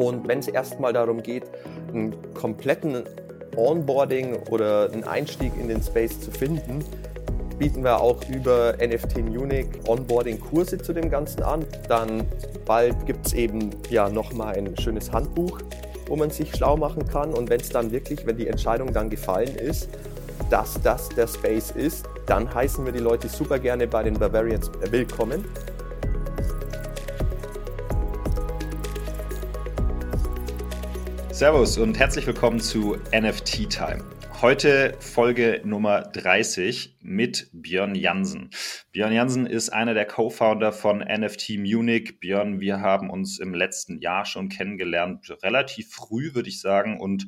Und wenn es erstmal darum geht, einen kompletten Onboarding oder einen Einstieg in den Space zu finden, bieten wir auch über NFT Munich Onboarding-Kurse zu dem Ganzen an. Dann bald gibt es eben ja nochmal ein schönes Handbuch, wo man sich schlau machen kann. Und wenn es dann wirklich, wenn die Entscheidung dann gefallen ist, dass das der Space ist, dann heißen wir die Leute super gerne bei den Bavarians willkommen. Servus und herzlich willkommen zu NFT Time. Heute Folge Nummer 30 mit Björn Jansen. Björn Jansen ist einer der Co-Founder von NFT Munich. Björn, wir haben uns im letzten Jahr schon kennengelernt, relativ früh würde ich sagen und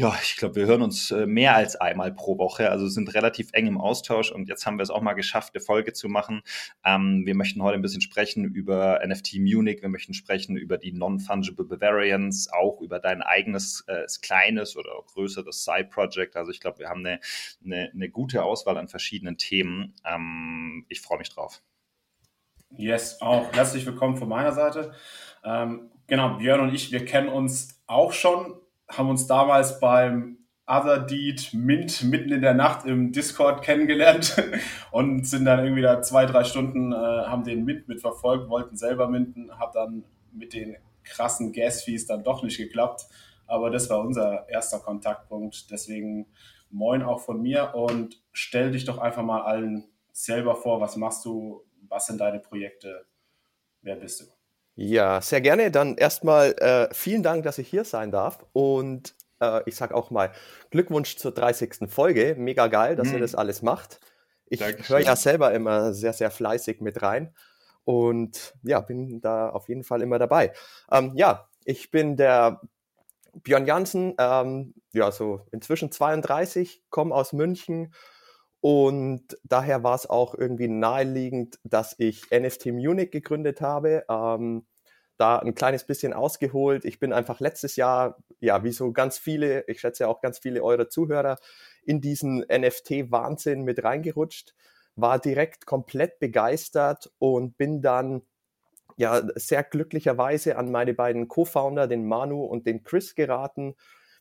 ja, ich glaube, wir hören uns äh, mehr als einmal pro Woche, also sind relativ eng im Austausch und jetzt haben wir es auch mal geschafft, eine Folge zu machen. Ähm, wir möchten heute ein bisschen sprechen über NFT Munich, wir möchten sprechen über die Non-Fungible Bavarians, auch über dein eigenes äh, kleines oder größeres Side-Project. Also ich glaube, wir haben eine, eine, eine, gute Auswahl an verschiedenen Themen. Ähm, ich freue mich drauf. Yes, auch herzlich willkommen von meiner Seite. Ähm, genau, Björn und ich, wir kennen uns auch schon haben uns damals beim Other Deed Mint mitten in der Nacht im Discord kennengelernt und sind dann irgendwie da zwei, drei Stunden, äh, haben den Mint mitverfolgt, wollten selber minten, hat dann mit den krassen Gas-Fees dann doch nicht geklappt. Aber das war unser erster Kontaktpunkt. Deswegen moin auch von mir und stell dich doch einfach mal allen selber vor, was machst du, was sind deine Projekte, wer bist du? Ja, sehr gerne. Dann erstmal äh, vielen Dank, dass ich hier sein darf. Und äh, ich sage auch mal Glückwunsch zur 30. Folge. Mega geil, dass mm. ihr mhm. das alles macht. Ich höre ja selber immer sehr, sehr fleißig mit rein. Und ja, bin da auf jeden Fall immer dabei. Ähm, ja, ich bin der Björn Jansen, ähm, ja, so inzwischen 32, komme aus München und daher war es auch irgendwie naheliegend, dass ich NFT Munich gegründet habe. Ähm, da ein kleines bisschen ausgeholt. Ich bin einfach letztes Jahr, ja, wie so ganz viele, ich schätze auch ganz viele eurer Zuhörer, in diesen NFT-Wahnsinn mit reingerutscht, war direkt komplett begeistert und bin dann ja sehr glücklicherweise an meine beiden Co-Founder, den Manu und den Chris geraten.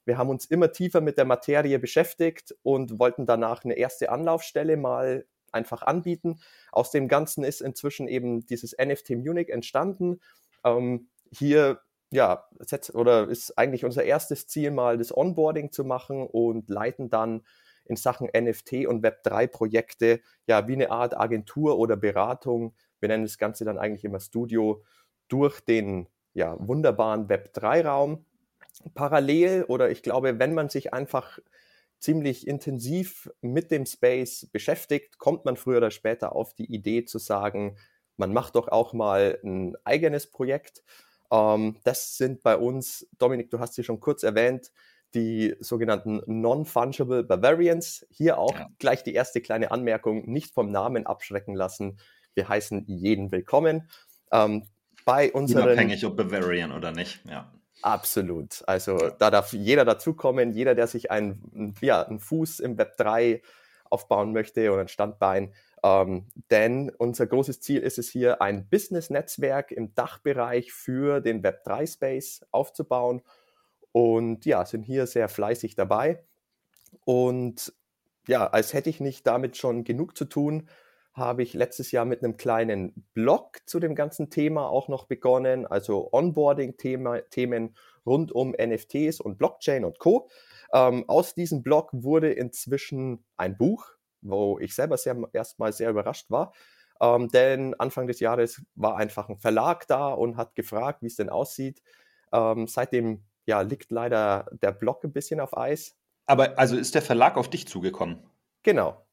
Wir haben uns immer tiefer mit der Materie beschäftigt und wollten danach eine erste Anlaufstelle mal einfach anbieten. Aus dem Ganzen ist inzwischen eben dieses NFT Munich entstanden ähm, hier ja, oder ist eigentlich unser erstes Ziel, mal das Onboarding zu machen und leiten dann in Sachen NFT und Web3-Projekte ja wie eine Art Agentur oder Beratung. Wir nennen das Ganze dann eigentlich immer Studio durch den ja, wunderbaren Web3-Raum. Parallel oder ich glaube, wenn man sich einfach ziemlich intensiv mit dem Space beschäftigt, kommt man früher oder später auf die Idee zu sagen, man macht doch auch mal ein eigenes Projekt. Ähm, das sind bei uns, Dominik, du hast sie schon kurz erwähnt, die sogenannten Non-Fungible Bavarians. Hier auch ja. gleich die erste kleine Anmerkung, nicht vom Namen abschrecken lassen. Wir heißen jeden willkommen. Ähm, bei unseren, Unabhängig ob Bavarian oder nicht, ja. Absolut. Also da darf jeder dazukommen, jeder, der sich einen, ja, einen Fuß im Web 3 aufbauen möchte oder ein Standbein, ähm, denn unser großes Ziel ist es hier, ein Business-Netzwerk im Dachbereich für den Web3-Space aufzubauen. Und ja, sind hier sehr fleißig dabei. Und ja, als hätte ich nicht damit schon genug zu tun, habe ich letztes Jahr mit einem kleinen Blog zu dem ganzen Thema auch noch begonnen, also Onboarding-Themen rund um NFTs und Blockchain und Co. Ähm, aus diesem Blog wurde inzwischen ein Buch, wo ich selber sehr, erstmal sehr überrascht war. Ähm, denn Anfang des Jahres war einfach ein Verlag da und hat gefragt, wie es denn aussieht. Ähm, seitdem ja, liegt leider der Blog ein bisschen auf Eis. Aber also ist der Verlag auf dich zugekommen? Genau.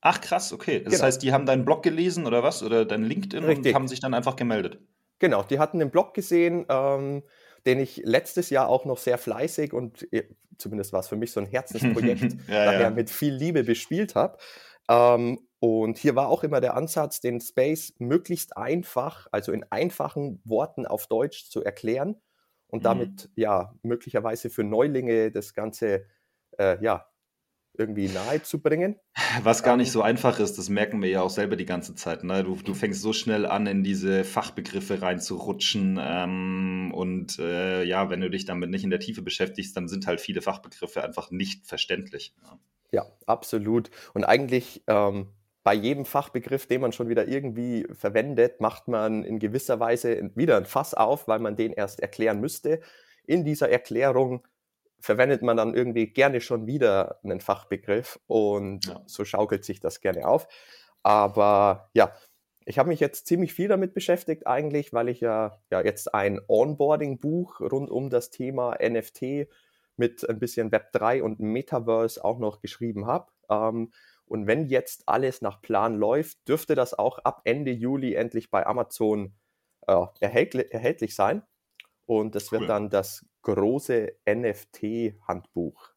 Ach krass, okay. Das genau. heißt, die haben deinen Blog gelesen oder was? Oder dein LinkedIn Richtig. und haben sich dann einfach gemeldet. Genau, die hatten den Blog gesehen, ähm, den ich letztes Jahr auch noch sehr fleißig und äh, zumindest war es für mich so ein Herzensprojekt, ja, daher ja. mit viel Liebe bespielt habe. Ähm, und hier war auch immer der Ansatz, den Space möglichst einfach, also in einfachen Worten auf Deutsch zu erklären und mhm. damit ja möglicherweise für Neulinge das Ganze äh, ja irgendwie nahe zu bringen. Was gar nicht ähm, so einfach ist, das merken wir ja auch selber die ganze Zeit. Ne? Du, du fängst so schnell an, in diese Fachbegriffe reinzurutschen. Ähm, und äh, ja, wenn du dich damit nicht in der Tiefe beschäftigst, dann sind halt viele Fachbegriffe einfach nicht verständlich. Ja, ja absolut. Und eigentlich ähm, bei jedem Fachbegriff, den man schon wieder irgendwie verwendet, macht man in gewisser Weise wieder ein Fass auf, weil man den erst erklären müsste. In dieser Erklärung verwendet man dann irgendwie gerne schon wieder einen Fachbegriff und ja. so schaukelt sich das gerne auf. Aber ja, ich habe mich jetzt ziemlich viel damit beschäftigt eigentlich, weil ich ja, ja jetzt ein Onboarding-Buch rund um das Thema NFT mit ein bisschen Web3 und Metaverse auch noch geschrieben habe. Ähm, und wenn jetzt alles nach Plan läuft, dürfte das auch ab Ende Juli endlich bei Amazon äh, erhältlich, erhältlich sein. Und das cool. wird dann das große NFT-Handbuch.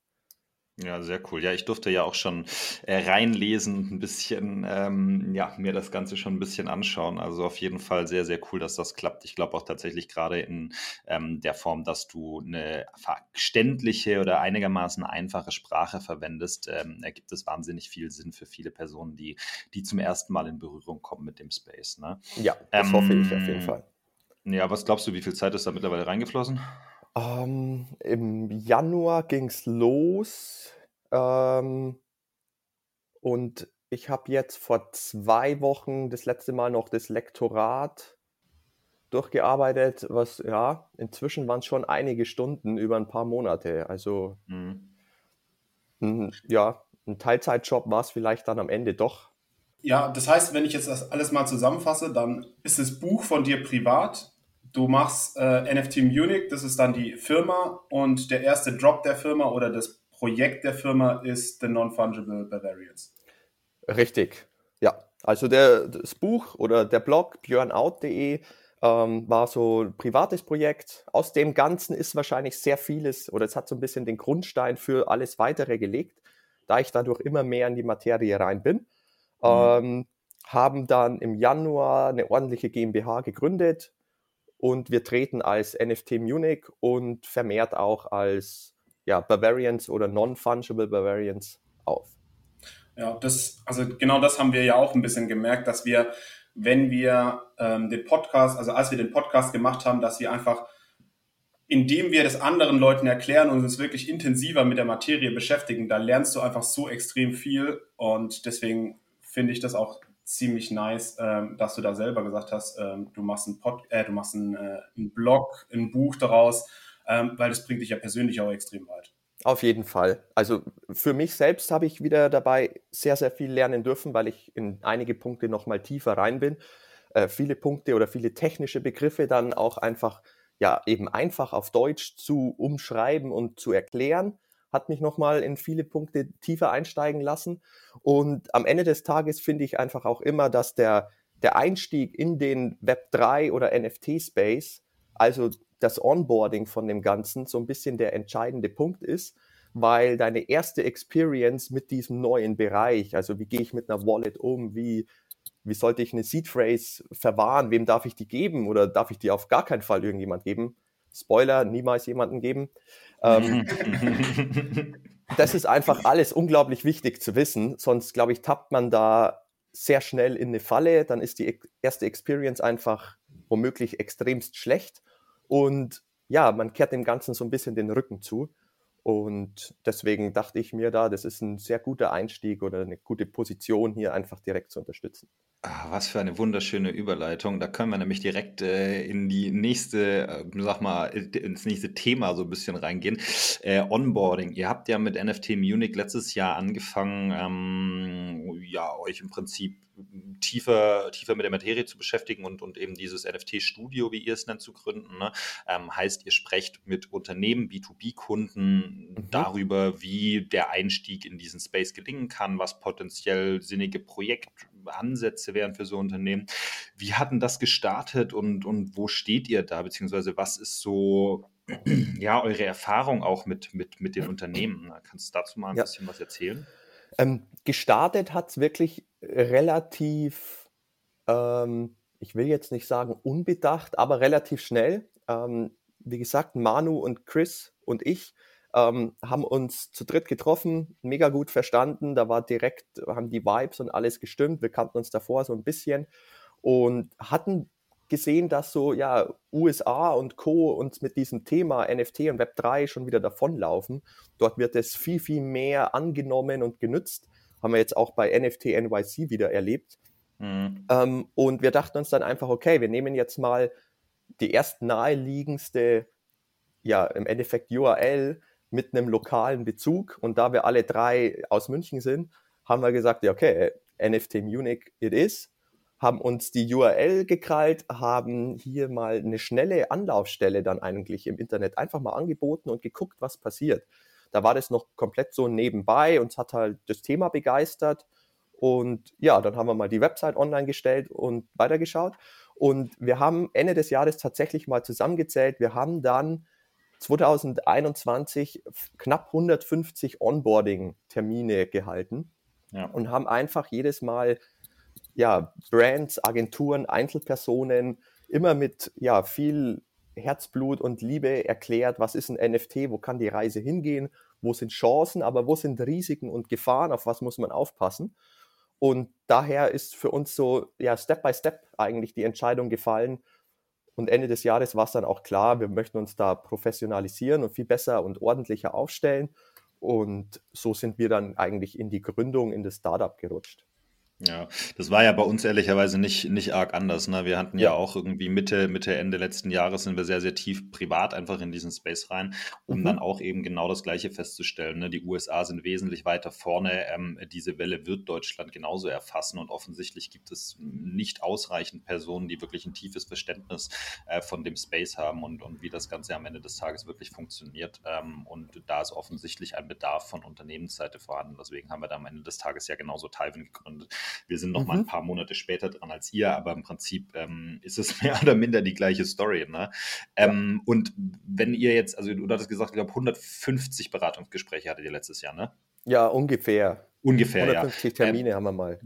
Ja, sehr cool. Ja, ich durfte ja auch schon äh, reinlesen, ein bisschen, ähm, ja, mir das Ganze schon ein bisschen anschauen. Also auf jeden Fall sehr, sehr cool, dass das klappt. Ich glaube auch tatsächlich gerade in ähm, der Form, dass du eine verständliche oder einigermaßen einfache Sprache verwendest, ähm, ergibt es wahnsinnig viel Sinn für viele Personen, die, die zum ersten Mal in Berührung kommen mit dem Space. Ne? Ja, das hoffe ich auf jeden ähm, Fall. Ja, was glaubst du, wie viel Zeit ist da mittlerweile reingeflossen? Ähm, Im Januar ging es los. Ähm, und ich habe jetzt vor zwei Wochen das letzte Mal noch das Lektorat durchgearbeitet, was ja, inzwischen waren es schon einige Stunden über ein paar Monate. Also mhm. ja, ein Teilzeitjob war es vielleicht dann am Ende doch. Ja, das heißt, wenn ich jetzt das alles mal zusammenfasse, dann ist das Buch von dir privat du machst äh, NFT Munich, das ist dann die Firma und der erste Drop der Firma oder das Projekt der Firma ist The Non-Fungible Bavarians. Richtig, ja. Also der, das Buch oder der Blog björnout.de ähm, war so ein privates Projekt. Aus dem Ganzen ist wahrscheinlich sehr vieles oder es hat so ein bisschen den Grundstein für alles weitere gelegt, da ich dadurch immer mehr in die Materie rein bin. Mhm. Ähm, haben dann im Januar eine ordentliche GmbH gegründet, und wir treten als NFT Munich und vermehrt auch als ja, Bavarians oder Non-Fungible Bavarians auf. Ja, das, also genau das haben wir ja auch ein bisschen gemerkt, dass wir, wenn wir ähm, den Podcast, also als wir den Podcast gemacht haben, dass wir einfach, indem wir das anderen Leuten erklären und uns wirklich intensiver mit der Materie beschäftigen, da lernst du einfach so extrem viel und deswegen finde ich das auch ziemlich nice, ähm, dass du da selber gesagt hast, ähm, du machst einen Pod, äh, du machst einen, äh, einen Blog, ein Buch daraus, ähm, weil das bringt dich ja persönlich auch extrem weit. Auf jeden Fall. Also für mich selbst habe ich wieder dabei sehr, sehr viel lernen dürfen, weil ich in einige Punkte nochmal tiefer rein bin. Äh, viele Punkte oder viele technische Begriffe dann auch einfach, ja, eben einfach auf Deutsch zu umschreiben und zu erklären hat mich nochmal in viele Punkte tiefer einsteigen lassen. Und am Ende des Tages finde ich einfach auch immer, dass der, der Einstieg in den Web3 oder NFT-Space, also das Onboarding von dem Ganzen, so ein bisschen der entscheidende Punkt ist, weil deine erste Experience mit diesem neuen Bereich, also wie gehe ich mit einer Wallet um, wie, wie sollte ich eine Seed Phrase verwahren, wem darf ich die geben oder darf ich die auf gar keinen Fall irgendjemand geben? Spoiler, niemals jemanden geben. Ähm, das ist einfach alles unglaublich wichtig zu wissen, sonst glaube ich, tappt man da sehr schnell in eine Falle, dann ist die erste Experience einfach womöglich extremst schlecht und ja, man kehrt dem Ganzen so ein bisschen den Rücken zu. Und deswegen dachte ich mir da, das ist ein sehr guter Einstieg oder eine gute Position, hier einfach direkt zu unterstützen. Ah, was für eine wunderschöne Überleitung. Da können wir nämlich direkt äh, in die nächste, äh, sag mal, ins nächste Thema so ein bisschen reingehen. Äh, Onboarding. Ihr habt ja mit NFT Munich letztes Jahr angefangen, ähm, ja, euch im Prinzip tiefer, tiefer mit der Materie zu beschäftigen und, und eben dieses NFT-Studio, wie ihr es nennt, zu gründen. Ne? Ähm, heißt, ihr sprecht mit Unternehmen, B2B-Kunden mhm. darüber, wie der Einstieg in diesen Space gelingen kann, was potenziell sinnige Projektansätze wären für so Unternehmen. Wie hat denn das gestartet und, und wo steht ihr da, beziehungsweise was ist so ja, eure Erfahrung auch mit, mit, mit den Unternehmen? Kannst du dazu mal ein ja. bisschen was erzählen? Ähm, gestartet hat es wirklich relativ, ähm, ich will jetzt nicht sagen unbedacht, aber relativ schnell. Ähm, wie gesagt, Manu und Chris und ich ähm, haben uns zu dritt getroffen, mega gut verstanden. Da war direkt, haben die Vibes und alles gestimmt. Wir kannten uns davor so ein bisschen und hatten gesehen, dass so ja USA und Co. uns mit diesem Thema NFT und Web3 schon wieder davonlaufen. Dort wird es viel, viel mehr angenommen und genützt. Haben wir jetzt auch bei NFT NYC wieder erlebt. Mhm. Ähm, und wir dachten uns dann einfach, okay, wir nehmen jetzt mal die erst naheliegendste, ja, im Endeffekt URL mit einem lokalen Bezug. Und da wir alle drei aus München sind, haben wir gesagt, ja, okay, NFT Munich it is haben uns die URL gekrallt, haben hier mal eine schnelle Anlaufstelle dann eigentlich im Internet einfach mal angeboten und geguckt, was passiert. Da war das noch komplett so nebenbei, uns hat halt das Thema begeistert und ja, dann haben wir mal die Website online gestellt und weitergeschaut und wir haben Ende des Jahres tatsächlich mal zusammengezählt, wir haben dann 2021 knapp 150 Onboarding-Termine gehalten ja. und haben einfach jedes Mal ja, Brands, Agenturen, Einzelpersonen immer mit ja, viel Herzblut und Liebe erklärt, was ist ein NFT, wo kann die Reise hingehen, wo sind Chancen, aber wo sind Risiken und Gefahren, auf was muss man aufpassen. Und daher ist für uns so ja, Step by Step eigentlich die Entscheidung gefallen. Und Ende des Jahres war es dann auch klar, wir möchten uns da professionalisieren und viel besser und ordentlicher aufstellen. Und so sind wir dann eigentlich in die Gründung, in das Startup gerutscht. Ja, das war ja bei uns ehrlicherweise nicht, nicht arg anders. Ne? Wir hatten ja. ja auch irgendwie Mitte, Mitte, Ende letzten Jahres sind wir sehr, sehr tief privat einfach in diesen Space rein, um mhm. dann auch eben genau das Gleiche festzustellen. Ne? Die USA sind wesentlich weiter vorne. Ähm, diese Welle wird Deutschland genauso erfassen und offensichtlich gibt es nicht ausreichend Personen, die wirklich ein tiefes Verständnis äh, von dem Space haben und, und wie das Ganze am Ende des Tages wirklich funktioniert. Ähm, und da ist offensichtlich ein Bedarf von Unternehmensseite vorhanden. Deswegen haben wir da am Ende des Tages ja genauso Tywin gegründet wir sind noch mhm. mal ein paar Monate später dran als ihr, aber im Prinzip ähm, ist es mehr oder minder die gleiche Story. Ne? Ähm, und wenn ihr jetzt, also du hattest gesagt, ich glaube 150 Beratungsgespräche hattet ihr letztes Jahr, ne? Ja, ungefähr. Ungefähr, 150 ja. Termine ähm, haben wir mal.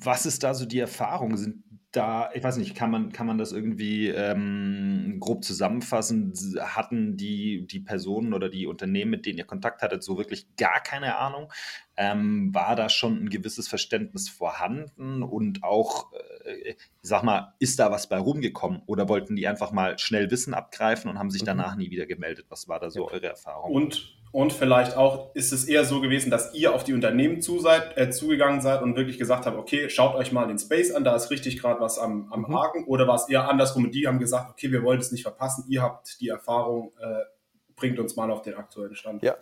Was ist da so die Erfahrung? Sind da, ich weiß nicht, kann man, kann man das irgendwie ähm, grob zusammenfassen? Hatten die, die Personen oder die Unternehmen, mit denen ihr Kontakt hattet, so wirklich gar keine Ahnung? Ähm, war da schon ein gewisses Verständnis vorhanden und auch, äh, sag mal, ist da was bei rumgekommen oder wollten die einfach mal schnell Wissen abgreifen und haben sich mhm. danach nie wieder gemeldet? Was war da so eure Erfahrung? Und und vielleicht auch ist es eher so gewesen, dass ihr auf die Unternehmen zu seid, äh, zugegangen seid und wirklich gesagt habt, okay, schaut euch mal den Space an, da ist richtig gerade was am, am mhm. Haken. Oder war es eher andersrum und die haben gesagt, okay, wir wollen es nicht verpassen, ihr habt die Erfahrung, äh, bringt uns mal auf den aktuellen Stand. Ja,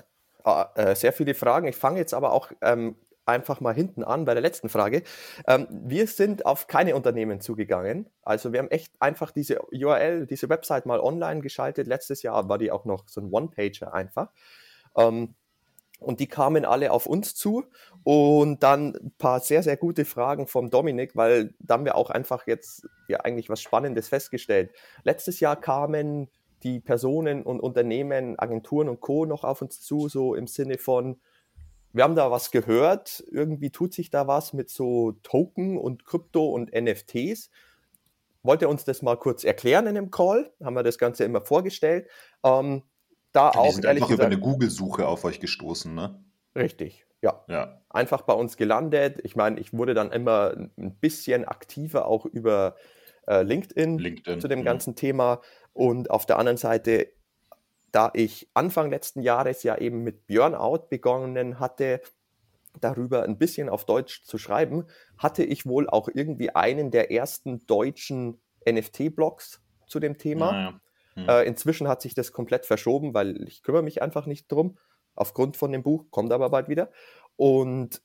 ah, äh, sehr viele Fragen. Ich fange jetzt aber auch ähm, einfach mal hinten an bei der letzten Frage. Ähm, wir sind auf keine Unternehmen zugegangen. Also wir haben echt einfach diese URL, diese Website mal online geschaltet. Letztes Jahr war die auch noch so ein One-Pager einfach. Ähm, und die kamen alle auf uns zu und dann ein paar sehr, sehr gute Fragen vom Dominik, weil da haben wir auch einfach jetzt ja eigentlich was Spannendes festgestellt. Letztes Jahr kamen die Personen und Unternehmen, Agenturen und Co. noch auf uns zu, so im Sinne von, wir haben da was gehört, irgendwie tut sich da was mit so Token und Krypto und NFTs. Wollt ihr uns das mal kurz erklären in einem Call? Haben wir das Ganze immer vorgestellt. Ähm, da die auch sind einfach gesagt, über eine Google-Suche auf euch gestoßen, ne? Richtig, ja. ja. Einfach bei uns gelandet. Ich meine, ich wurde dann immer ein bisschen aktiver auch über äh, LinkedIn, LinkedIn, zu dem ja. Mhm. ganzen Thema. Und auf der anderen Seite, da ich Anfang letzten Jahres ja eben mit Burnout begonnen hatte, darüber ein bisschen auf Deutsch zu schreiben, hatte ich wohl auch irgendwie einen der ersten deutschen NFT-Blogs zu dem Thema. Ja, hm. Äh, inzwischen hat sich das komplett verschoben, weil ich kümmere mich einfach nicht drum, aufgrund von dem Buch, kommt aber bald wieder. Und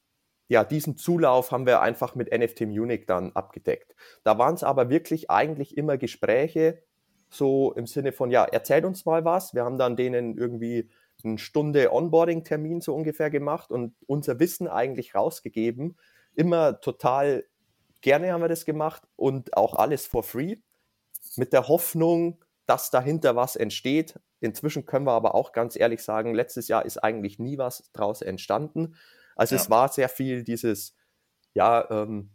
ja, diesen Zulauf haben wir einfach mit NFT Munich dann abgedeckt. Da waren es aber wirklich eigentlich immer Gespräche, so im Sinne von, ja, erzählt uns mal was. Wir haben dann denen irgendwie eine Stunde Onboarding-Termin so ungefähr gemacht und unser Wissen eigentlich rausgegeben. Immer total gerne haben wir das gemacht und auch alles for free. Mit der Hoffnung, dass dahinter was entsteht. Inzwischen können wir aber auch ganz ehrlich sagen, letztes Jahr ist eigentlich nie was draus entstanden. Also ja. es war sehr viel dieses, ja, ähm,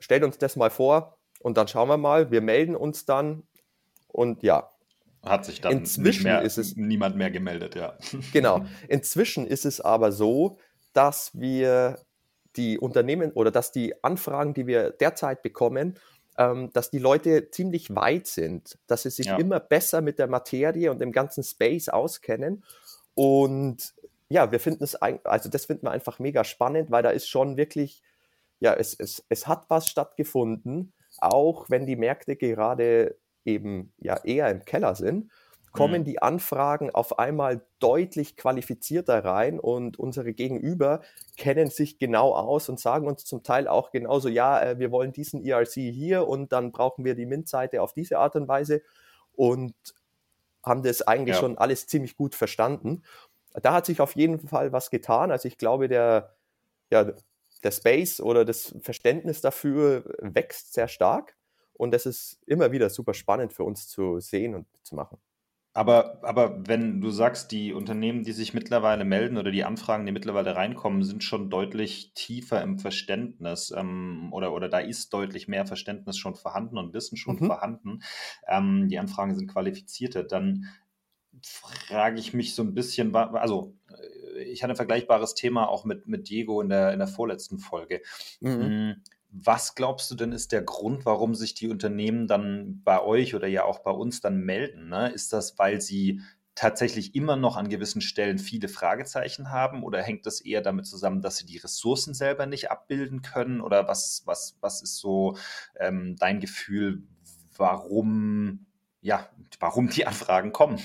stellt uns das mal vor und dann schauen wir mal, wir melden uns dann und ja, hat sich dann Inzwischen mehr, ist es, niemand mehr gemeldet, ja. Genau. Inzwischen ist es aber so, dass wir die Unternehmen oder dass die Anfragen, die wir derzeit bekommen, ähm, dass die Leute ziemlich weit sind, dass sie sich ja. immer besser mit der Materie und dem ganzen Space auskennen. Und ja, wir finden es, also das finden wir einfach mega spannend, weil da ist schon wirklich, ja, es, es, es hat was stattgefunden, auch wenn die Märkte gerade eben ja eher im Keller sind kommen mhm. die Anfragen auf einmal deutlich qualifizierter rein und unsere Gegenüber kennen sich genau aus und sagen uns zum Teil auch genauso, ja, äh, wir wollen diesen ERC hier und dann brauchen wir die Mint-Seite auf diese Art und Weise und haben das eigentlich ja. schon alles ziemlich gut verstanden. Da hat sich auf jeden Fall was getan. Also ich glaube, der, ja, der Space oder das Verständnis dafür wächst sehr stark. Und das ist immer wieder super spannend für uns zu sehen und zu machen. Aber, aber wenn du sagst, die Unternehmen, die sich mittlerweile melden oder die Anfragen, die mittlerweile reinkommen, sind schon deutlich tiefer im Verständnis ähm, oder, oder da ist deutlich mehr Verständnis schon vorhanden und Wissen schon mhm. vorhanden. Ähm, die Anfragen sind qualifizierter, dann frage ich mich so ein bisschen, also äh, ich hatte ein vergleichbares Thema auch mit, mit Diego in der, in der vorletzten Folge. Mhm. Was glaubst du denn ist der Grund, warum sich die Unternehmen dann bei euch oder ja auch bei uns dann melden? Ne? Ist das, weil sie tatsächlich immer noch an gewissen Stellen viele Fragezeichen haben oder hängt das eher damit zusammen, dass sie die Ressourcen selber nicht abbilden können? Oder was, was, was ist so ähm, dein Gefühl, warum, ja, warum die Anfragen kommen?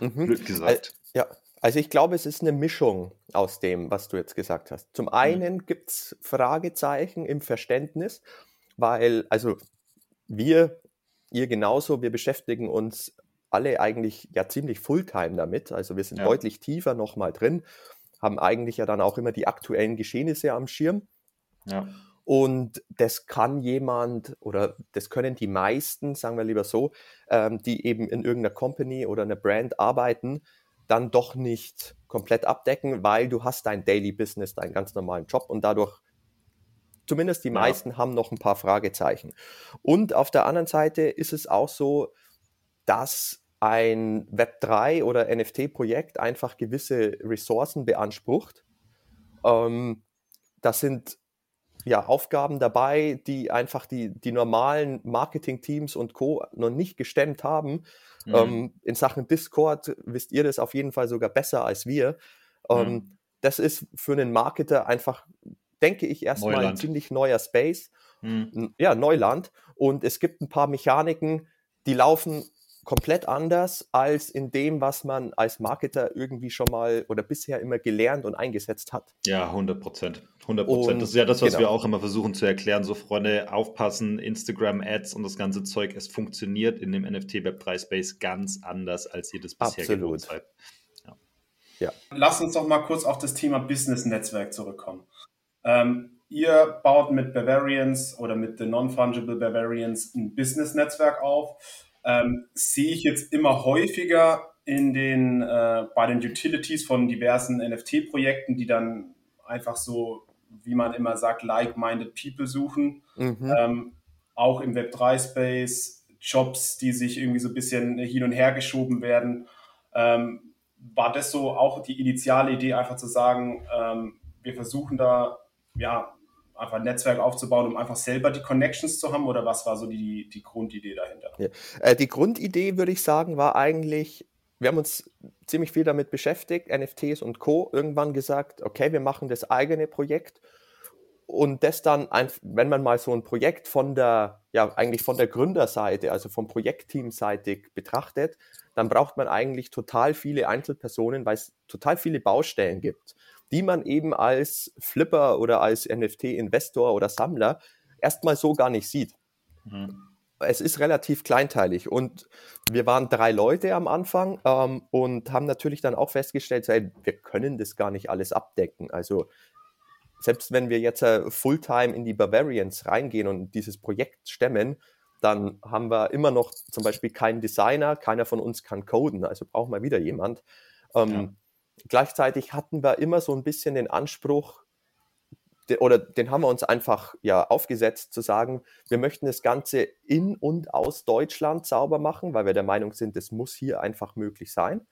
Mhm. Blöd gesagt. Ja, also ich glaube, es ist eine Mischung aus dem, was du jetzt gesagt hast. Zum mhm. einen mhm. gibt es Fragezeichen im Verständnis, weil, also wir, ihr genauso, wir beschäftigen uns alle eigentlich ja ziemlich fulltime damit. Also wir sind ja. deutlich tiefer nochmal drin, haben eigentlich ja dann auch immer die aktuellen Geschehnisse am Schirm. Ja. Und das kann jemand oder das können die meisten, sagen wir lieber so, ähm, die eben in irgendeiner Company oder einer Brand arbeiten, dann doch nicht komplett abdecken, weil du hast dein Daily Business, deinen ganz normalen Job und dadurch zumindest die ja. meisten haben noch ein paar Fragezeichen. Und auf der anderen Seite ist es auch so, dass ein Web3 oder NFT-Projekt einfach gewisse Ressourcen beansprucht. Ähm, das sind ja, Aufgaben dabei, die einfach die, die normalen Marketing-Teams und Co. noch nicht gestemmt haben. Mhm. Ähm, in Sachen Discord wisst ihr das auf jeden Fall sogar besser als wir. Ähm, mhm. Das ist für einen Marketer einfach, denke ich, erstmal ein ziemlich neuer Space. Mhm. Ja, Neuland. Und es gibt ein paar Mechaniken, die laufen komplett anders als in dem, was man als Marketer irgendwie schon mal oder bisher immer gelernt und eingesetzt hat. Ja, 100 Prozent. 100 Prozent. Das ist ja das, was genau. wir auch immer versuchen zu erklären. So, Freunde, aufpassen, Instagram-Ads und das ganze Zeug, es funktioniert in dem NFT Web 3 Space ganz anders, als ihr das bisher Absolut. gewohnt seid. Ja. ja. Lass uns doch mal kurz auf das Thema Business-Netzwerk zurückkommen. Ähm, ihr baut mit Bavarians oder mit The Non-Fungible Bavarians ein Business-Netzwerk auf ähm, sehe ich jetzt immer häufiger in den, äh, bei den Utilities von diversen NFT-Projekten, die dann einfach so, wie man immer sagt, like-minded people suchen. Mhm. Ähm, auch im Web3-Space, Jobs, die sich irgendwie so ein bisschen hin und her geschoben werden. Ähm, war das so auch die initiale Idee, einfach zu sagen, ähm, wir versuchen da ja einfach ein Netzwerk aufzubauen, um einfach selber die Connections zu haben? Oder was war so die, die Grundidee dahinter? Ja. Äh, die Grundidee, würde ich sagen, war eigentlich, wir haben uns ziemlich viel damit beschäftigt, NFTs und Co. Irgendwann gesagt, okay, wir machen das eigene Projekt und das dann, wenn man mal so ein Projekt von der, ja, eigentlich von der Gründerseite, also vom Projektteamseitig betrachtet, dann braucht man eigentlich total viele Einzelpersonen, weil es total viele Baustellen gibt die man eben als Flipper oder als NFT-Investor oder Sammler erstmal so gar nicht sieht. Mhm. Es ist relativ kleinteilig und wir waren drei Leute am Anfang ähm, und haben natürlich dann auch festgestellt, hey, wir können das gar nicht alles abdecken. Also selbst wenn wir jetzt äh, Fulltime in die Bavarians reingehen und dieses Projekt stemmen, dann haben wir immer noch zum Beispiel keinen Designer, keiner von uns kann coden, also brauchen wir wieder jemand. Ähm, ja. Gleichzeitig hatten wir immer so ein bisschen den Anspruch, oder den haben wir uns einfach ja aufgesetzt zu sagen, wir möchten das Ganze in und aus Deutschland sauber machen, weil wir der Meinung sind, es muss hier einfach möglich sein.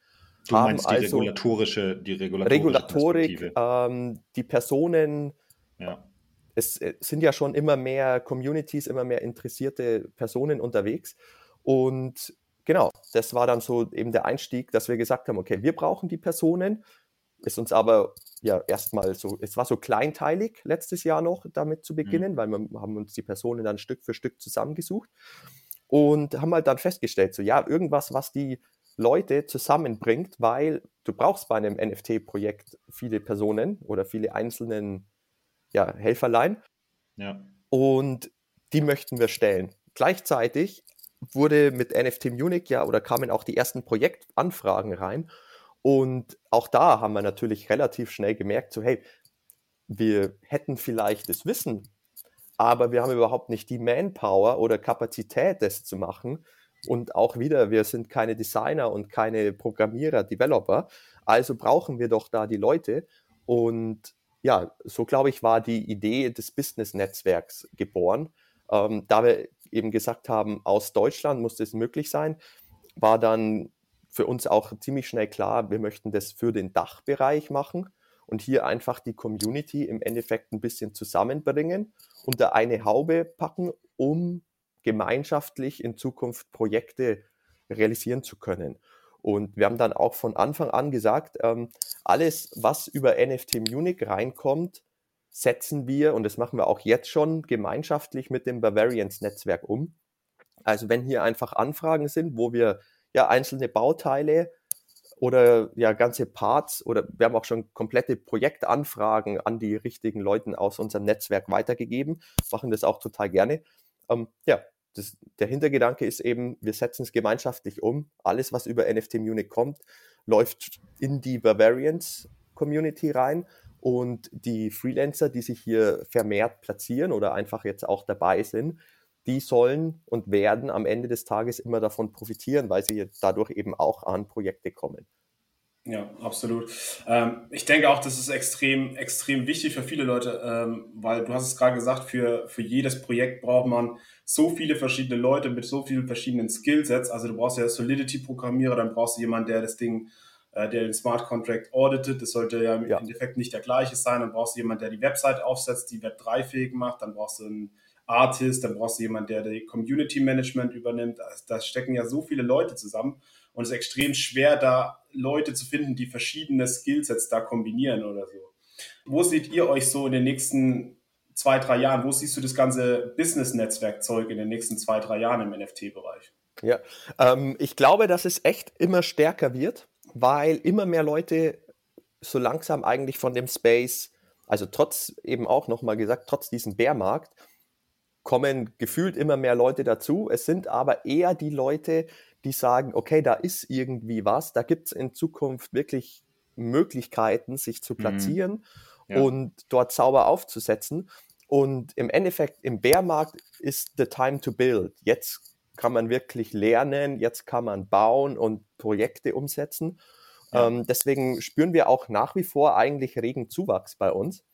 Du meinst die also regulatorische, die regulatorische Regulatorik, ähm, die Personen. Ja. Es, es sind ja schon immer mehr Communities, immer mehr interessierte Personen unterwegs. Und genau, das war dann so eben der Einstieg, dass wir gesagt haben, okay, wir brauchen die Personen, ist uns aber ja erstmal so, es war so kleinteilig letztes Jahr noch damit zu mhm. beginnen, mhm. weil wir haben uns die Personen dann Stück für Stück zusammengesucht und haben halt dann festgestellt, so ja, irgendwas, was die Leute zusammenbringt, weil du brauchst bei einem NFT-Projekt viele Personen oder viele einzelnen ja, Helferlein. Ja. Und die möchten wir stellen. Gleichzeitig wurde mit NFT Munich ja oder kamen auch die ersten Projektanfragen rein und auch da haben wir natürlich relativ schnell gemerkt, so hey, wir hätten vielleicht das Wissen, aber wir haben überhaupt nicht die Manpower oder Kapazität, das zu machen. Und auch wieder, wir sind keine Designer und keine Programmierer, Developer. Also brauchen wir doch da die Leute. Und ja, so glaube ich, war die Idee des Business-Netzwerks geboren. Ähm, da wir eben gesagt haben, aus Deutschland muss das möglich sein, war dann für uns auch ziemlich schnell klar, wir möchten das für den Dachbereich machen und hier einfach die Community im Endeffekt ein bisschen zusammenbringen, unter eine Haube packen, um gemeinschaftlich in Zukunft Projekte realisieren zu können. Und wir haben dann auch von Anfang an gesagt, ähm, alles, was über NFT Munich reinkommt, setzen wir, und das machen wir auch jetzt schon, gemeinschaftlich mit dem Bavarians-Netzwerk um. Also wenn hier einfach Anfragen sind, wo wir ja einzelne Bauteile oder ja ganze Parts oder wir haben auch schon komplette Projektanfragen an die richtigen Leuten aus unserem Netzwerk weitergegeben, machen das auch total gerne. Ähm, ja, das, der Hintergedanke ist eben, wir setzen es gemeinschaftlich um. Alles, was über NFT Munich kommt, läuft in die Bavarians Community rein und die Freelancer, die sich hier vermehrt platzieren oder einfach jetzt auch dabei sind, die sollen und werden am Ende des Tages immer davon profitieren, weil sie dadurch eben auch an Projekte kommen. Ja, absolut. Ähm, ich denke auch, das ist extrem, extrem wichtig für viele Leute, ähm, weil du hast es gerade gesagt, für, für jedes Projekt braucht man so viele verschiedene Leute mit so vielen verschiedenen Skillsets. Also du brauchst ja Solidity-Programmierer, dann brauchst du jemanden, der das Ding, der den Smart Contract auditet. Das sollte ja im ja. Endeffekt nicht der gleiche sein. Dann brauchst du jemanden, der die Website aufsetzt, die Web 3-fähig macht. Dann brauchst du einen Artist, dann brauchst du jemanden, der die Community Management übernimmt. Da stecken ja so viele Leute zusammen und es ist extrem schwer, da Leute zu finden, die verschiedene Skillsets da kombinieren oder so. Wo seht ihr euch so in den nächsten zwei, drei Jahren? Wo siehst du das ganze Business-Netzwerkzeug in den nächsten zwei, drei Jahren im NFT-Bereich? Ja, ähm, ich glaube, dass es echt immer stärker wird, weil immer mehr Leute so langsam eigentlich von dem Space, also trotz eben auch nochmal gesagt, trotz diesem Bärmarkt, kommen gefühlt immer mehr Leute dazu. Es sind aber eher die Leute, die sagen, okay, da ist irgendwie was, da gibt es in Zukunft wirklich Möglichkeiten, sich zu mhm. platzieren mhm. ja. und dort sauber aufzusetzen. Und im Endeffekt, im Bärmarkt ist the time to build. Jetzt kann man wirklich lernen, jetzt kann man bauen und Projekte umsetzen. Ja. Ähm, deswegen spüren wir auch nach wie vor eigentlich regen Zuwachs bei uns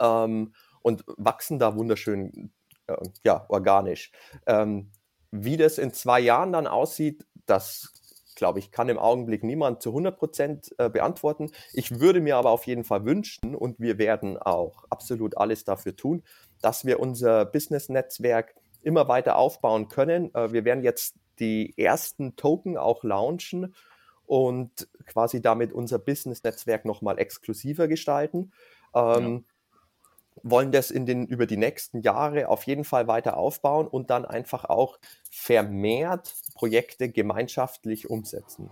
ähm, und wachsen da wunderschön äh, ja, organisch. Ähm, wie das in zwei Jahren dann aussieht, das glaube ich, kann im Augenblick niemand zu 100 Prozent äh, beantworten. Ich würde mir aber auf jeden Fall wünschen und wir werden auch absolut alles dafür tun, dass wir unser Business-Netzwerk immer weiter aufbauen können. Äh, wir werden jetzt die ersten Token auch launchen und quasi damit unser Business-Netzwerk nochmal exklusiver gestalten. Ähm, ja wollen das in den, über die nächsten Jahre auf jeden Fall weiter aufbauen und dann einfach auch vermehrt Projekte gemeinschaftlich umsetzen.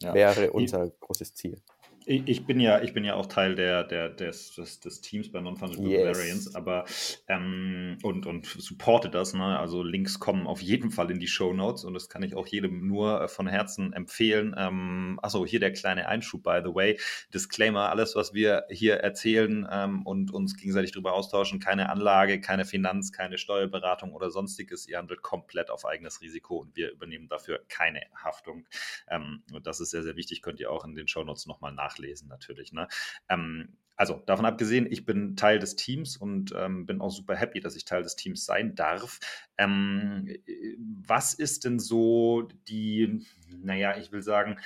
Ja. Wäre unser großes Ziel. Ich bin ja, ich bin ja auch Teil der, der, des, des, des Teams bei Non-Fungible yes. Variants, aber ähm, und, und supporte das. Ne? Also Links kommen auf jeden Fall in die Show Notes und das kann ich auch jedem nur äh, von Herzen empfehlen. Ähm, achso, hier der kleine Einschub, by the way. Disclaimer: Alles, was wir hier erzählen ähm, und uns gegenseitig darüber austauschen, keine Anlage, keine Finanz, keine Steuerberatung oder sonstiges. Ihr handelt komplett auf eigenes Risiko und wir übernehmen dafür keine Haftung. Ähm, und das ist sehr, sehr wichtig. Könnt ihr auch in den Show Notes nochmal nachlesen nachlesen natürlich. Ne? Ähm, also davon abgesehen, ich bin Teil des Teams und ähm, bin auch super happy, dass ich Teil des Teams sein darf. Ähm, was ist denn so die, naja, ich will sagen,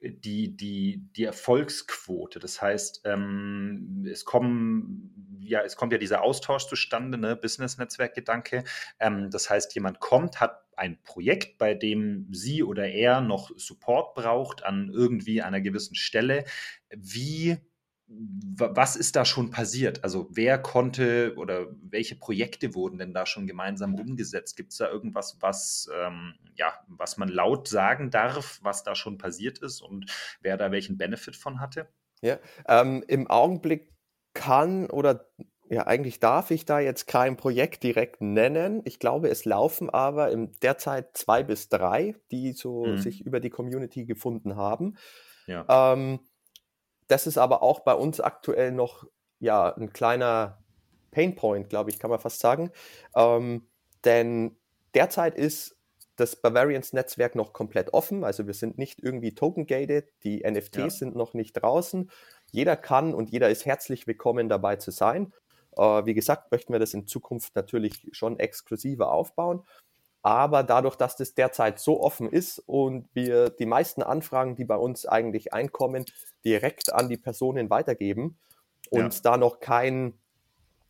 die, die, die Erfolgsquote. Das heißt, ähm, es, kommen, ja, es kommt ja dieser Austausch zustande, ne? Business-Netzwerk-Gedanke. Ähm, das heißt, jemand kommt, hat ein Projekt, bei dem sie oder er noch Support braucht an irgendwie einer gewissen Stelle. Wie was ist da schon passiert? Also wer konnte oder welche Projekte wurden denn da schon gemeinsam umgesetzt? Gibt es da irgendwas, was, ähm, ja, was man laut sagen darf, was da schon passiert ist und wer da welchen Benefit von hatte? Ja, ähm, im Augenblick kann oder ja, eigentlich darf ich da jetzt kein Projekt direkt nennen. Ich glaube, es laufen aber im derzeit zwei bis drei, die so mhm. sich über die Community gefunden haben. Ja. Ähm, das ist aber auch bei uns aktuell noch ja, ein kleiner Painpoint, glaube ich, kann man fast sagen. Ähm, denn derzeit ist das Bavarians-Netzwerk noch komplett offen. Also wir sind nicht irgendwie token-gated, die NFTs ja. sind noch nicht draußen. Jeder kann und jeder ist herzlich willkommen dabei zu sein. Äh, wie gesagt, möchten wir das in Zukunft natürlich schon exklusiver aufbauen. Aber dadurch, dass das derzeit so offen ist und wir die meisten Anfragen, die bei uns eigentlich einkommen, direkt an die Personen weitergeben und ja. da noch kein,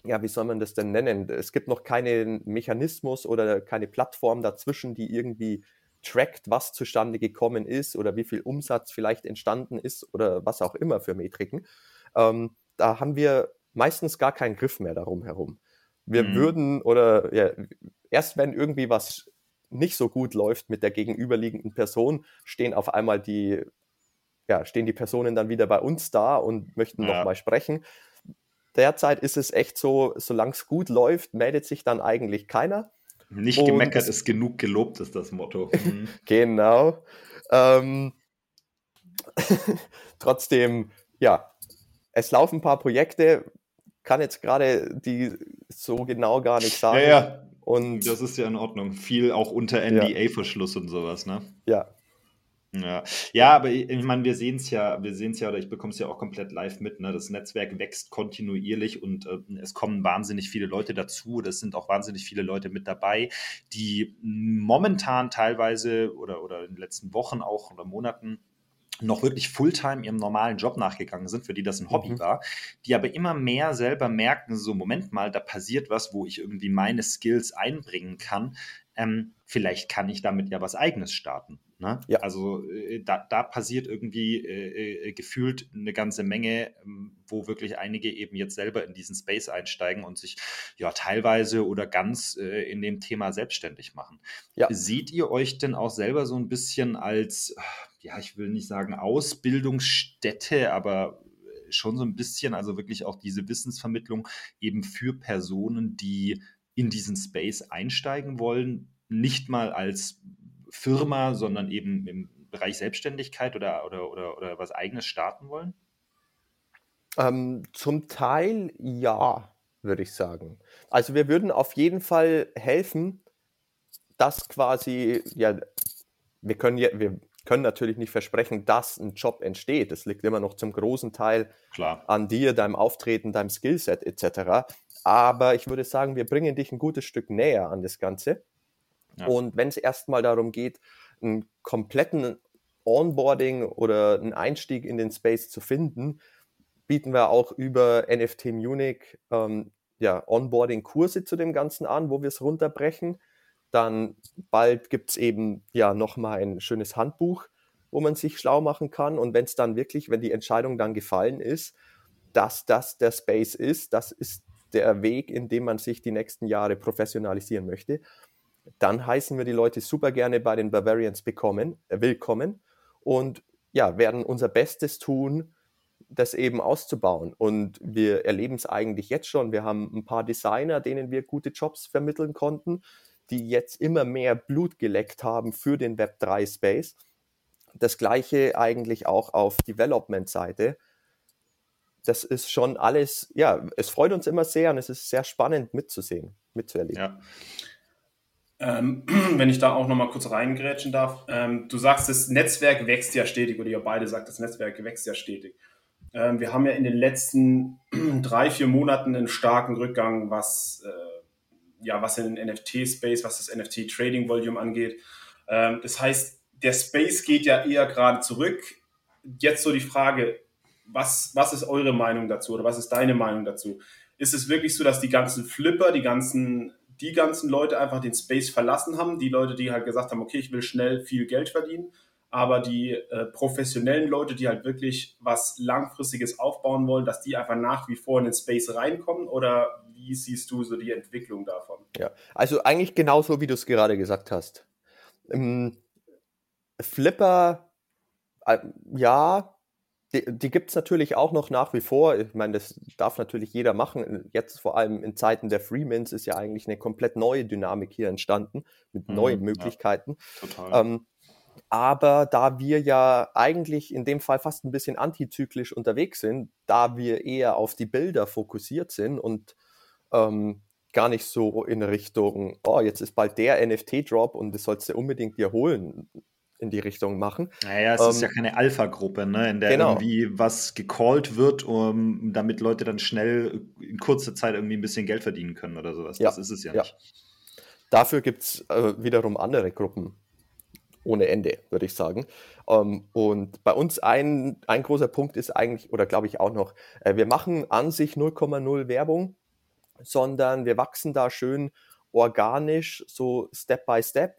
ja, wie soll man das denn nennen? Es gibt noch keinen Mechanismus oder keine Plattform dazwischen, die irgendwie trackt, was zustande gekommen ist oder wie viel Umsatz vielleicht entstanden ist oder was auch immer für Metriken. Ähm, da haben wir meistens gar keinen Griff mehr darum herum. Wir mhm. würden oder ja, erst wenn irgendwie was nicht so gut läuft mit der gegenüberliegenden Person, stehen auf einmal die, ja, stehen die Personen dann wieder bei uns da und möchten ja. nochmal sprechen. Derzeit ist es echt so, solange es gut läuft, meldet sich dann eigentlich keiner. Nicht und gemeckert ist genug gelobt, ist das Motto. Mhm. genau. Ähm, trotzdem, ja, es laufen ein paar Projekte, kann jetzt gerade die so genau gar nicht sagen. Ja, ja. Und das ist ja in Ordnung. Viel auch unter NDA-Verschluss ja. und sowas, ne? Ja. Ja, ja aber ich, ich meine, wir sehen es ja, wir sehen es ja, oder ich bekomme es ja auch komplett live mit. Ne? Das Netzwerk wächst kontinuierlich und äh, es kommen wahnsinnig viele Leute dazu. Es sind auch wahnsinnig viele Leute mit dabei, die momentan teilweise oder, oder in den letzten Wochen auch oder Monaten noch wirklich Fulltime ihrem normalen Job nachgegangen sind, für die das ein Hobby mhm. war, die aber immer mehr selber merken, so Moment mal, da passiert was, wo ich irgendwie meine Skills einbringen kann. Ähm, vielleicht kann ich damit ja was eigenes starten. Ne? Ja. Also äh, da, da, passiert irgendwie äh, äh, gefühlt eine ganze Menge, ähm, wo wirklich einige eben jetzt selber in diesen Space einsteigen und sich ja teilweise oder ganz äh, in dem Thema selbstständig machen. Ja. Seht ihr euch denn auch selber so ein bisschen als ja, ich will nicht sagen Ausbildungsstätte, aber äh, schon so ein bisschen, also wirklich auch diese Wissensvermittlung eben für Personen, die in diesen Space einsteigen wollen, nicht mal als Firma, sondern eben im Bereich Selbstständigkeit oder, oder, oder, oder was eigenes starten wollen? Ähm, zum Teil ja, würde ich sagen. Also wir würden auf jeden Fall helfen, dass quasi, ja, wir können ja, wir können natürlich nicht versprechen, dass ein Job entsteht. Das liegt immer noch zum großen Teil Klar. an dir, deinem Auftreten, deinem Skillset etc. Aber ich würde sagen, wir bringen dich ein gutes Stück näher an das Ganze. Ja. Und wenn es erstmal darum geht, einen kompletten Onboarding oder einen Einstieg in den Space zu finden, bieten wir auch über NFT Munich ähm, ja, Onboarding-Kurse zu dem Ganzen an, wo wir es runterbrechen. Dann bald gibt es eben ja nochmal ein schönes Handbuch, wo man sich schlau machen kann. Und wenn es dann wirklich, wenn die Entscheidung dann gefallen ist, dass das der Space ist, das ist der Weg, in dem man sich die nächsten Jahre professionalisieren möchte, dann heißen wir die Leute super gerne bei den Bavarians bekommen, äh, willkommen und ja, werden unser Bestes tun, das eben auszubauen. Und wir erleben es eigentlich jetzt schon. Wir haben ein paar Designer, denen wir gute Jobs vermitteln konnten die jetzt immer mehr Blut geleckt haben für den Web3 Space. Das gleiche eigentlich auch auf Development-Seite. Das ist schon alles, ja, es freut uns immer sehr und es ist sehr spannend mitzusehen, mitzuerleben. Ja. Ähm, wenn ich da auch nochmal kurz reingrätschen darf. Ähm, du sagst, das Netzwerk wächst ja stetig, oder ihr beide sagt, das Netzwerk wächst ja stetig. Ähm, wir haben ja in den letzten drei, vier Monaten einen starken Rückgang, was, äh, ja, was den NFT-Space, was das NFT-Trading-Volume angeht. Ähm, das heißt, der Space geht ja eher gerade zurück. Jetzt so die Frage, was, was ist eure Meinung dazu oder was ist deine Meinung dazu? Ist es wirklich so, dass die ganzen Flipper, die ganzen, die ganzen Leute einfach den Space verlassen haben? Die Leute, die halt gesagt haben, okay, ich will schnell viel Geld verdienen, aber die äh, professionellen Leute, die halt wirklich was Langfristiges aufbauen wollen, dass die einfach nach wie vor in den Space reinkommen? Oder wie siehst du so die Entwicklung davon? Ja, also eigentlich genauso, wie du es gerade gesagt hast. Ähm, Flipper, äh, ja, die, die gibt es natürlich auch noch nach wie vor. Ich meine, das darf natürlich jeder machen. Jetzt vor allem in Zeiten der Freemans ist ja eigentlich eine komplett neue Dynamik hier entstanden mit mhm, neuen Möglichkeiten. Ja, total. Ähm, aber da wir ja eigentlich in dem Fall fast ein bisschen antizyklisch unterwegs sind, da wir eher auf die Bilder fokussiert sind und ähm, gar nicht so in Richtung, oh, jetzt ist bald der NFT-Drop und das sollst du unbedingt dir holen, in die Richtung machen. Naja, es ähm, ist ja keine Alpha-Gruppe, ne, in der genau. irgendwie was gecallt wird, um, damit Leute dann schnell in kurzer Zeit irgendwie ein bisschen Geld verdienen können oder sowas. Ja. Das ist es ja, ja. nicht. Dafür gibt es äh, wiederum andere Gruppen ohne Ende, würde ich sagen. Ähm, und bei uns ein, ein großer Punkt ist eigentlich, oder glaube ich auch noch, äh, wir machen an sich 0,0 Werbung, sondern wir wachsen da schön organisch, so Step by Step.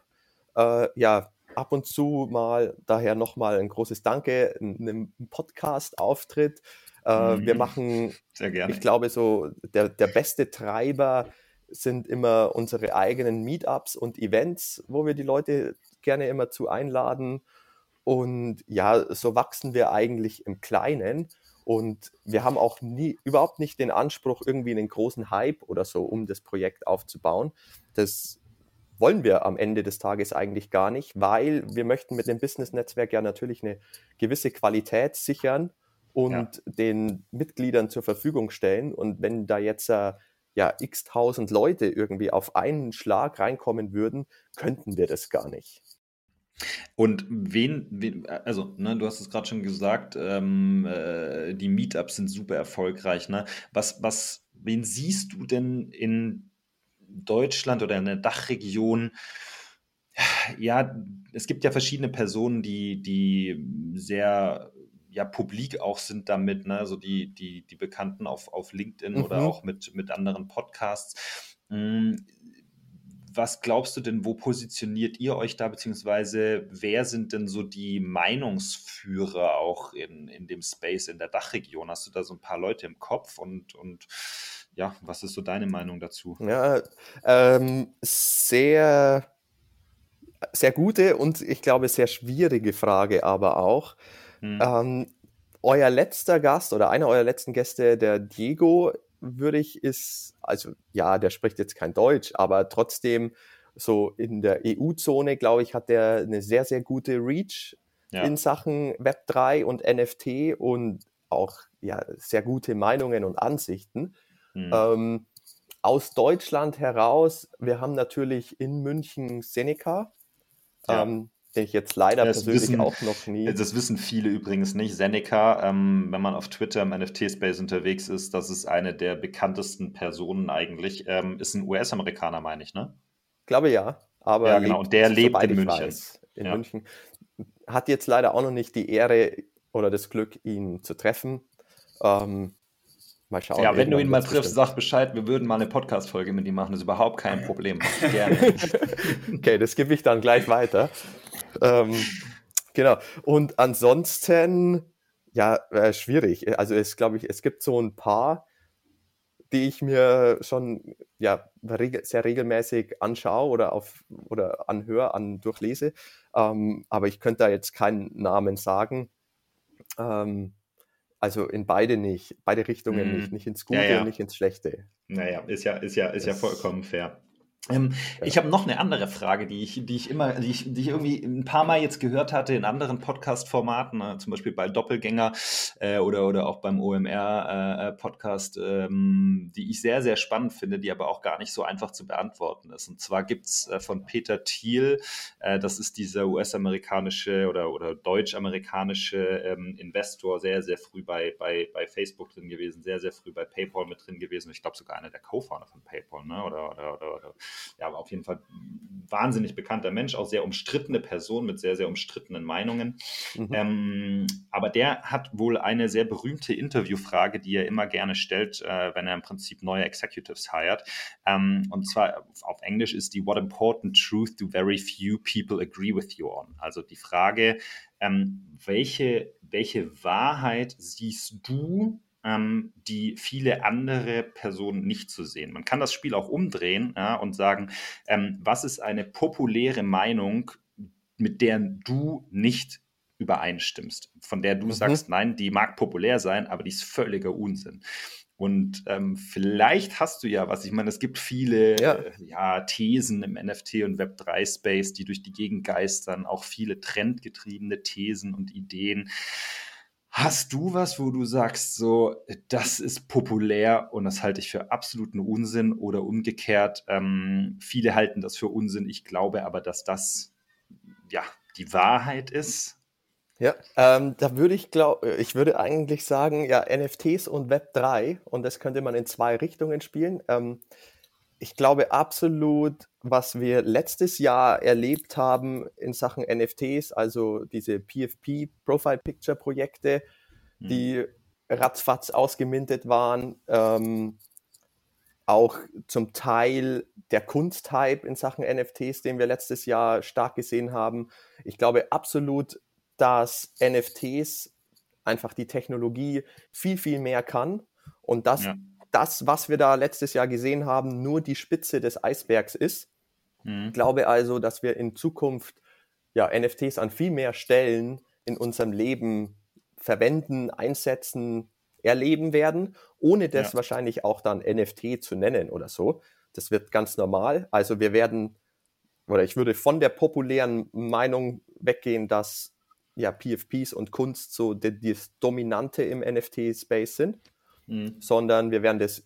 Äh, ja, ab und zu mal, daher nochmal ein großes Danke, einem Podcast-Auftritt. Äh, mhm. Wir machen, Sehr gerne. ich glaube, so der, der beste Treiber sind immer unsere eigenen Meetups und Events, wo wir die Leute gerne immer zu einladen. Und ja, so wachsen wir eigentlich im Kleinen. Und wir haben auch nie, überhaupt nicht den Anspruch, irgendwie einen großen Hype oder so um das Projekt aufzubauen. Das wollen wir am Ende des Tages eigentlich gar nicht, weil wir möchten mit dem Business-Netzwerk ja natürlich eine gewisse Qualität sichern und ja. den Mitgliedern zur Verfügung stellen. Und wenn da jetzt äh, ja x tausend Leute irgendwie auf einen Schlag reinkommen würden, könnten wir das gar nicht. Und wen, wen also, ne, du hast es gerade schon gesagt, ähm, äh, die Meetups sind super erfolgreich. Ne? Was, was, wen siehst du denn in Deutschland oder in der Dachregion, ja, es gibt ja verschiedene Personen, die, die sehr ja, publik auch sind damit, ne? also die, die, die Bekannten auf, auf LinkedIn mhm. oder auch mit, mit anderen Podcasts. Hm, was glaubst du denn, wo positioniert ihr euch da, beziehungsweise wer sind denn so die Meinungsführer auch in, in dem Space in der Dachregion? Hast du da so ein paar Leute im Kopf und, und ja, was ist so deine Meinung dazu? Ja, ähm, sehr, sehr gute und ich glaube sehr schwierige Frage aber auch. Hm. Ähm, euer letzter Gast oder einer eurer letzten Gäste, der Diego, würde ich, ist, also ja, der spricht jetzt kein Deutsch, aber trotzdem so in der EU-Zone, glaube ich, hat der eine sehr, sehr gute Reach ja. in Sachen Web3 und NFT und auch ja, sehr gute Meinungen und Ansichten. Mhm. Ähm, aus Deutschland heraus, wir haben natürlich in München Seneca, ja. ähm, den ich jetzt leider das persönlich wissen, auch noch nie. Das wissen viele übrigens nicht. Seneca, ähm, wenn man auf Twitter im NFT-Space unterwegs ist, das ist eine der bekanntesten Personen eigentlich. Ähm, ist ein US-Amerikaner, meine ich, ne? Glaube ja. Aber ja, genau. Und der lebt in München. Weiß, in ja. München. Hat jetzt leider auch noch nicht die Ehre oder das Glück, ihn zu treffen. Ähm, Mal schauen. Ja, wenn du ihn mal triffst, sag Bescheid, wir würden mal eine Podcast-Folge mit ihm machen. Das ist überhaupt kein Problem. Gerne. okay, das gebe ich dann gleich weiter. ähm, genau. Und ansonsten, ja, äh, schwierig. Also es glaube ich, es gibt so ein paar, die ich mir schon ja, regel sehr regelmäßig anschaue oder auf oder anhöre, an durchlese. Ähm, aber ich könnte da jetzt keinen Namen sagen. Ähm, also in beide nicht, beide Richtungen mm. nicht, nicht ins Gute ja, ja. und nicht ins Schlechte. Naja, ist ja, ist ja, ist ja vollkommen fair. Ähm, ja. Ich habe noch eine andere Frage, die ich, die ich immer, die ich, die ich irgendwie ein paar Mal jetzt gehört hatte in anderen Podcast-Formaten, äh, zum Beispiel bei Doppelgänger äh, oder, oder auch beim OMR-Podcast, äh, ähm, die ich sehr, sehr spannend finde, die aber auch gar nicht so einfach zu beantworten ist. Und zwar gibt es äh, von Peter Thiel, äh, das ist dieser US-amerikanische oder, oder deutsch-amerikanische ähm, Investor, sehr, sehr früh bei, bei, bei Facebook drin gewesen, sehr, sehr früh bei PayPal mit drin gewesen. Ich glaube sogar einer der Co-Founder von PayPal, ne? oder, oder, oder, oder ja, auf jeden Fall wahnsinnig bekannter Mensch, auch sehr umstrittene Person mit sehr, sehr umstrittenen Meinungen. Mhm. Ähm, aber der hat wohl eine sehr berühmte Interviewfrage, die er immer gerne stellt, äh, wenn er im Prinzip neue Executives hired. Ähm, und zwar auf Englisch ist die What important truth do very few people agree with you on? Also die Frage, ähm, welche, welche Wahrheit siehst du ähm, die viele andere Personen nicht zu sehen. Man kann das Spiel auch umdrehen ja, und sagen, ähm, was ist eine populäre Meinung, mit der du nicht übereinstimmst, von der du mhm. sagst, nein, die mag populär sein, aber die ist völliger Unsinn. Und ähm, vielleicht hast du ja was. Ich meine, es gibt viele ja. Äh, ja, Thesen im NFT und Web3-Space, die durch die Gegend geistern, auch viele trendgetriebene Thesen und Ideen. Hast du was, wo du sagst, so, das ist populär und das halte ich für absoluten Unsinn oder umgekehrt? Ähm, viele halten das für Unsinn. Ich glaube aber, dass das ja die Wahrheit ist. Ja, ähm, da würde ich glaube, ich würde eigentlich sagen, ja, NFTs und Web 3 und das könnte man in zwei Richtungen spielen. Ähm, ich glaube absolut, was wir letztes Jahr erlebt haben in Sachen NFTs, also diese PFP Profile Picture Projekte, mhm. die ratzfatz ausgemintet waren, ähm, auch zum Teil der Kunsthype in Sachen NFTs, den wir letztes Jahr stark gesehen haben. Ich glaube absolut, dass NFTs einfach die Technologie viel, viel mehr kann und das ja das, was wir da letztes Jahr gesehen haben, nur die Spitze des Eisbergs ist. Mhm. Ich glaube also, dass wir in Zukunft ja, NFTs an viel mehr Stellen in unserem Leben verwenden, einsetzen, erleben werden, ohne das ja. wahrscheinlich auch dann NFT zu nennen oder so. Das wird ganz normal. Also wir werden, oder ich würde von der populären Meinung weggehen, dass ja, PFPs und Kunst so das Dominante im NFT-Space sind mhm. sondern wir werden das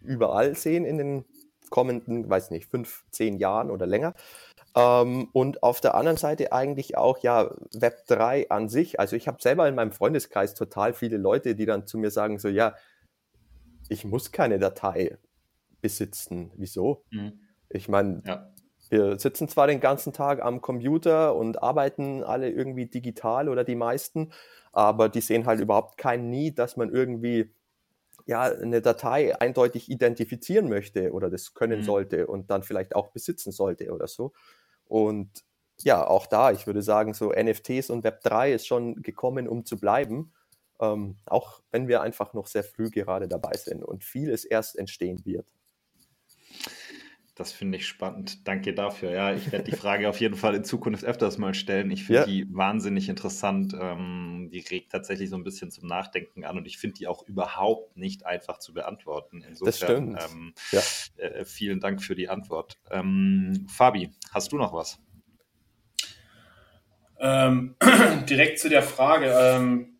überall sehen in den kommenden, weiß nicht, fünf, zehn Jahren oder länger. Ähm, und auf der anderen Seite eigentlich auch ja Web 3 an sich. Also ich habe selber in meinem Freundeskreis total viele Leute, die dann zu mir sagen so, ja, ich muss keine Datei besitzen. Wieso? Mhm. Ich meine, ja. wir sitzen zwar den ganzen Tag am Computer und arbeiten alle irgendwie digital oder die meisten, aber die sehen halt überhaupt kein Need, dass man irgendwie ja, eine Datei eindeutig identifizieren möchte oder das können mhm. sollte und dann vielleicht auch besitzen sollte oder so. Und ja, auch da, ich würde sagen, so NFTs und Web3 ist schon gekommen, um zu bleiben. Ähm, auch wenn wir einfach noch sehr früh gerade dabei sind und vieles erst entstehen wird. Das finde ich spannend. Danke dafür. Ja, ich werde die Frage auf jeden Fall in Zukunft öfters mal stellen. Ich finde ja. die wahnsinnig interessant. Ähm, die regt tatsächlich so ein bisschen zum Nachdenken an und ich finde die auch überhaupt nicht einfach zu beantworten. Insofern das stimmt. Ähm, ja. äh, vielen Dank für die Antwort. Ähm, Fabi, hast du noch was? Ähm, direkt zu der Frage. Ähm,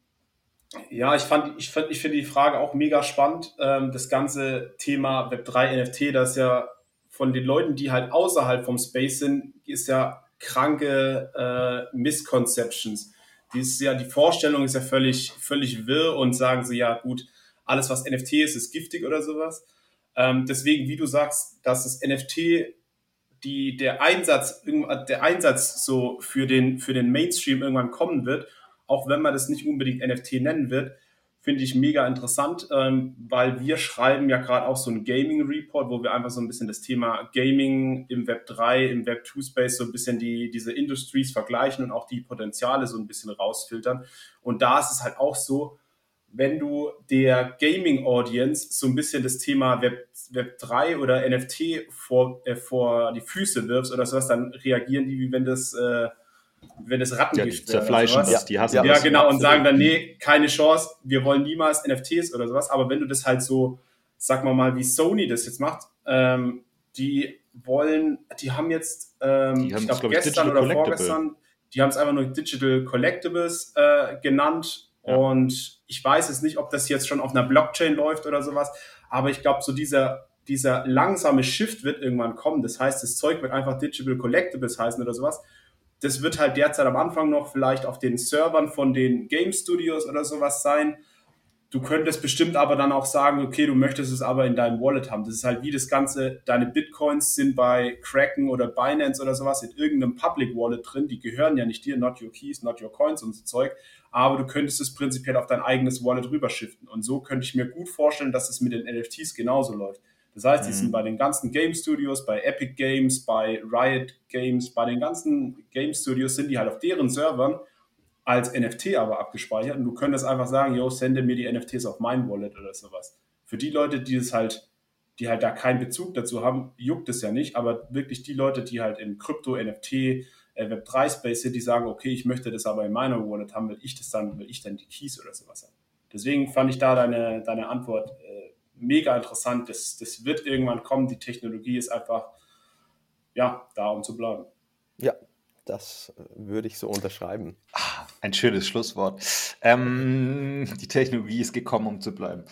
ja, ich fand, ich, ich finde die Frage auch mega spannend. Ähm, das ganze Thema Web3 NFT, das ist ja von den Leuten, die halt außerhalb vom Space sind, ist ja kranke äh, Misconceptions. Die ist ja, die Vorstellung ist ja völlig, völlig wirr und sagen sie, ja gut, alles was NFT ist, ist giftig oder sowas. Ähm, deswegen, wie du sagst, dass das NFT die, der Einsatz, der Einsatz so für den, für den Mainstream irgendwann kommen wird, auch wenn man das nicht unbedingt NFT nennen wird, finde ich mega interessant, ähm, weil wir schreiben ja gerade auch so einen Gaming-Report, wo wir einfach so ein bisschen das Thema Gaming im Web 3, im Web 2 Space so ein bisschen die, diese Industries vergleichen und auch die Potenziale so ein bisschen rausfiltern. Und da ist es halt auch so, wenn du der Gaming-Audience so ein bisschen das Thema Web, Web 3 oder NFT vor, äh, vor die Füße wirfst oder sowas, dann reagieren die, wie wenn das äh, wenn es Rattengift ja, zerfleischen das, ja. die hassen ja, das. Ja, genau, und sagen dann, nee, keine Chance, wir wollen niemals NFTs oder sowas. Aber wenn du das halt so, sag mal mal, wie Sony das jetzt macht, ähm, die wollen, die haben jetzt, ähm, ich glaube gestern oder vorgestern, die haben es einfach nur Digital Collectibles äh, genannt ja. und ich weiß jetzt nicht, ob das jetzt schon auf einer Blockchain läuft oder sowas, aber ich glaube, so dieser, dieser langsame Shift wird irgendwann kommen. Das heißt, das Zeug wird einfach Digital Collectibles heißen oder sowas. Das wird halt derzeit am Anfang noch vielleicht auf den Servern von den Game Studios oder sowas sein. Du könntest bestimmt aber dann auch sagen, okay, du möchtest es aber in deinem Wallet haben. Das ist halt wie das Ganze, deine Bitcoins sind bei Kraken oder Binance oder sowas in irgendeinem Public Wallet drin. Die gehören ja nicht dir, not your keys, not your coins und so Zeug. Aber du könntest es prinzipiell auf dein eigenes Wallet rüberschiften. Und so könnte ich mir gut vorstellen, dass es mit den NFTs genauso läuft. Das heißt, die mhm. sind bei den ganzen Game Studios, bei Epic Games, bei Riot Games, bei den ganzen Game Studios sind die halt auf deren Servern als NFT aber abgespeichert und du könntest einfach sagen, yo, sende mir die NFTs auf mein Wallet oder sowas. Für die Leute, die es halt, die halt da keinen Bezug dazu haben, juckt es ja nicht, aber wirklich die Leute, die halt im Krypto, NFT, äh, Web3 Space sind, die sagen, okay, ich möchte das aber in meiner Wallet haben, will ich das dann, will ich dann die Keys oder sowas haben. Deswegen fand ich da deine, deine Antwort äh, mega interessant. Das, das wird irgendwann kommen. Die Technologie ist einfach, ja, da um zu bleiben. Ja, das äh, würde ich so unterschreiben. Ah, ein schönes Schlusswort. Ähm, die Technologie ist gekommen, um zu bleiben.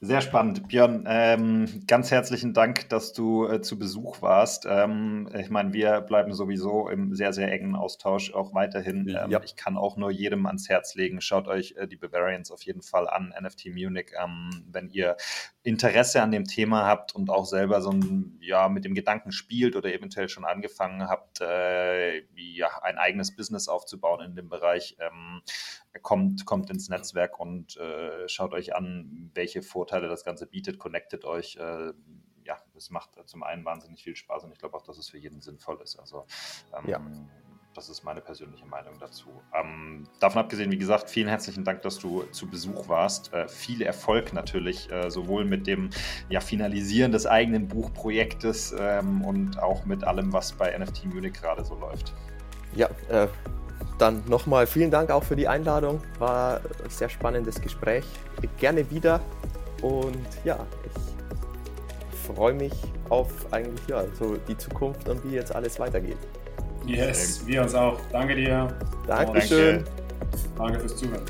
Sehr spannend. Björn, ähm, ganz herzlichen Dank, dass du äh, zu Besuch warst. Ähm, ich meine, wir bleiben sowieso im sehr, sehr engen Austausch auch weiterhin. Ähm, ja. Ich kann auch nur jedem ans Herz legen. Schaut euch äh, die Bavarians auf jeden Fall an, NFT Munich. Ähm, wenn ihr Interesse an dem Thema habt und auch selber so ein, ja, mit dem Gedanken spielt oder eventuell schon angefangen habt, äh, ja, ein eigenes Business aufzubauen in dem Bereich, ähm, kommt, kommt ins Netzwerk und äh, schaut euch an, welche Vorteile das Ganze bietet, connectet euch. Äh, ja, es macht zum einen wahnsinnig viel Spaß und ich glaube auch, dass es für jeden sinnvoll ist. Also ähm, ja. Das ist meine persönliche Meinung dazu. Ähm, davon abgesehen, wie gesagt, vielen herzlichen Dank, dass du zu Besuch warst. Äh, viel Erfolg natürlich, äh, sowohl mit dem ja, Finalisieren des eigenen Buchprojektes ähm, und auch mit allem, was bei NFT Munich gerade so läuft. Ja, äh, dann nochmal vielen Dank auch für die Einladung. War ein sehr spannendes Gespräch. Gerne wieder. Und ja, ich freue mich auf eigentlich ja, so die Zukunft und wie jetzt alles weitergeht. Yes, wir uns auch. Danke dir. Dankeschön. Danke fürs Zuhören.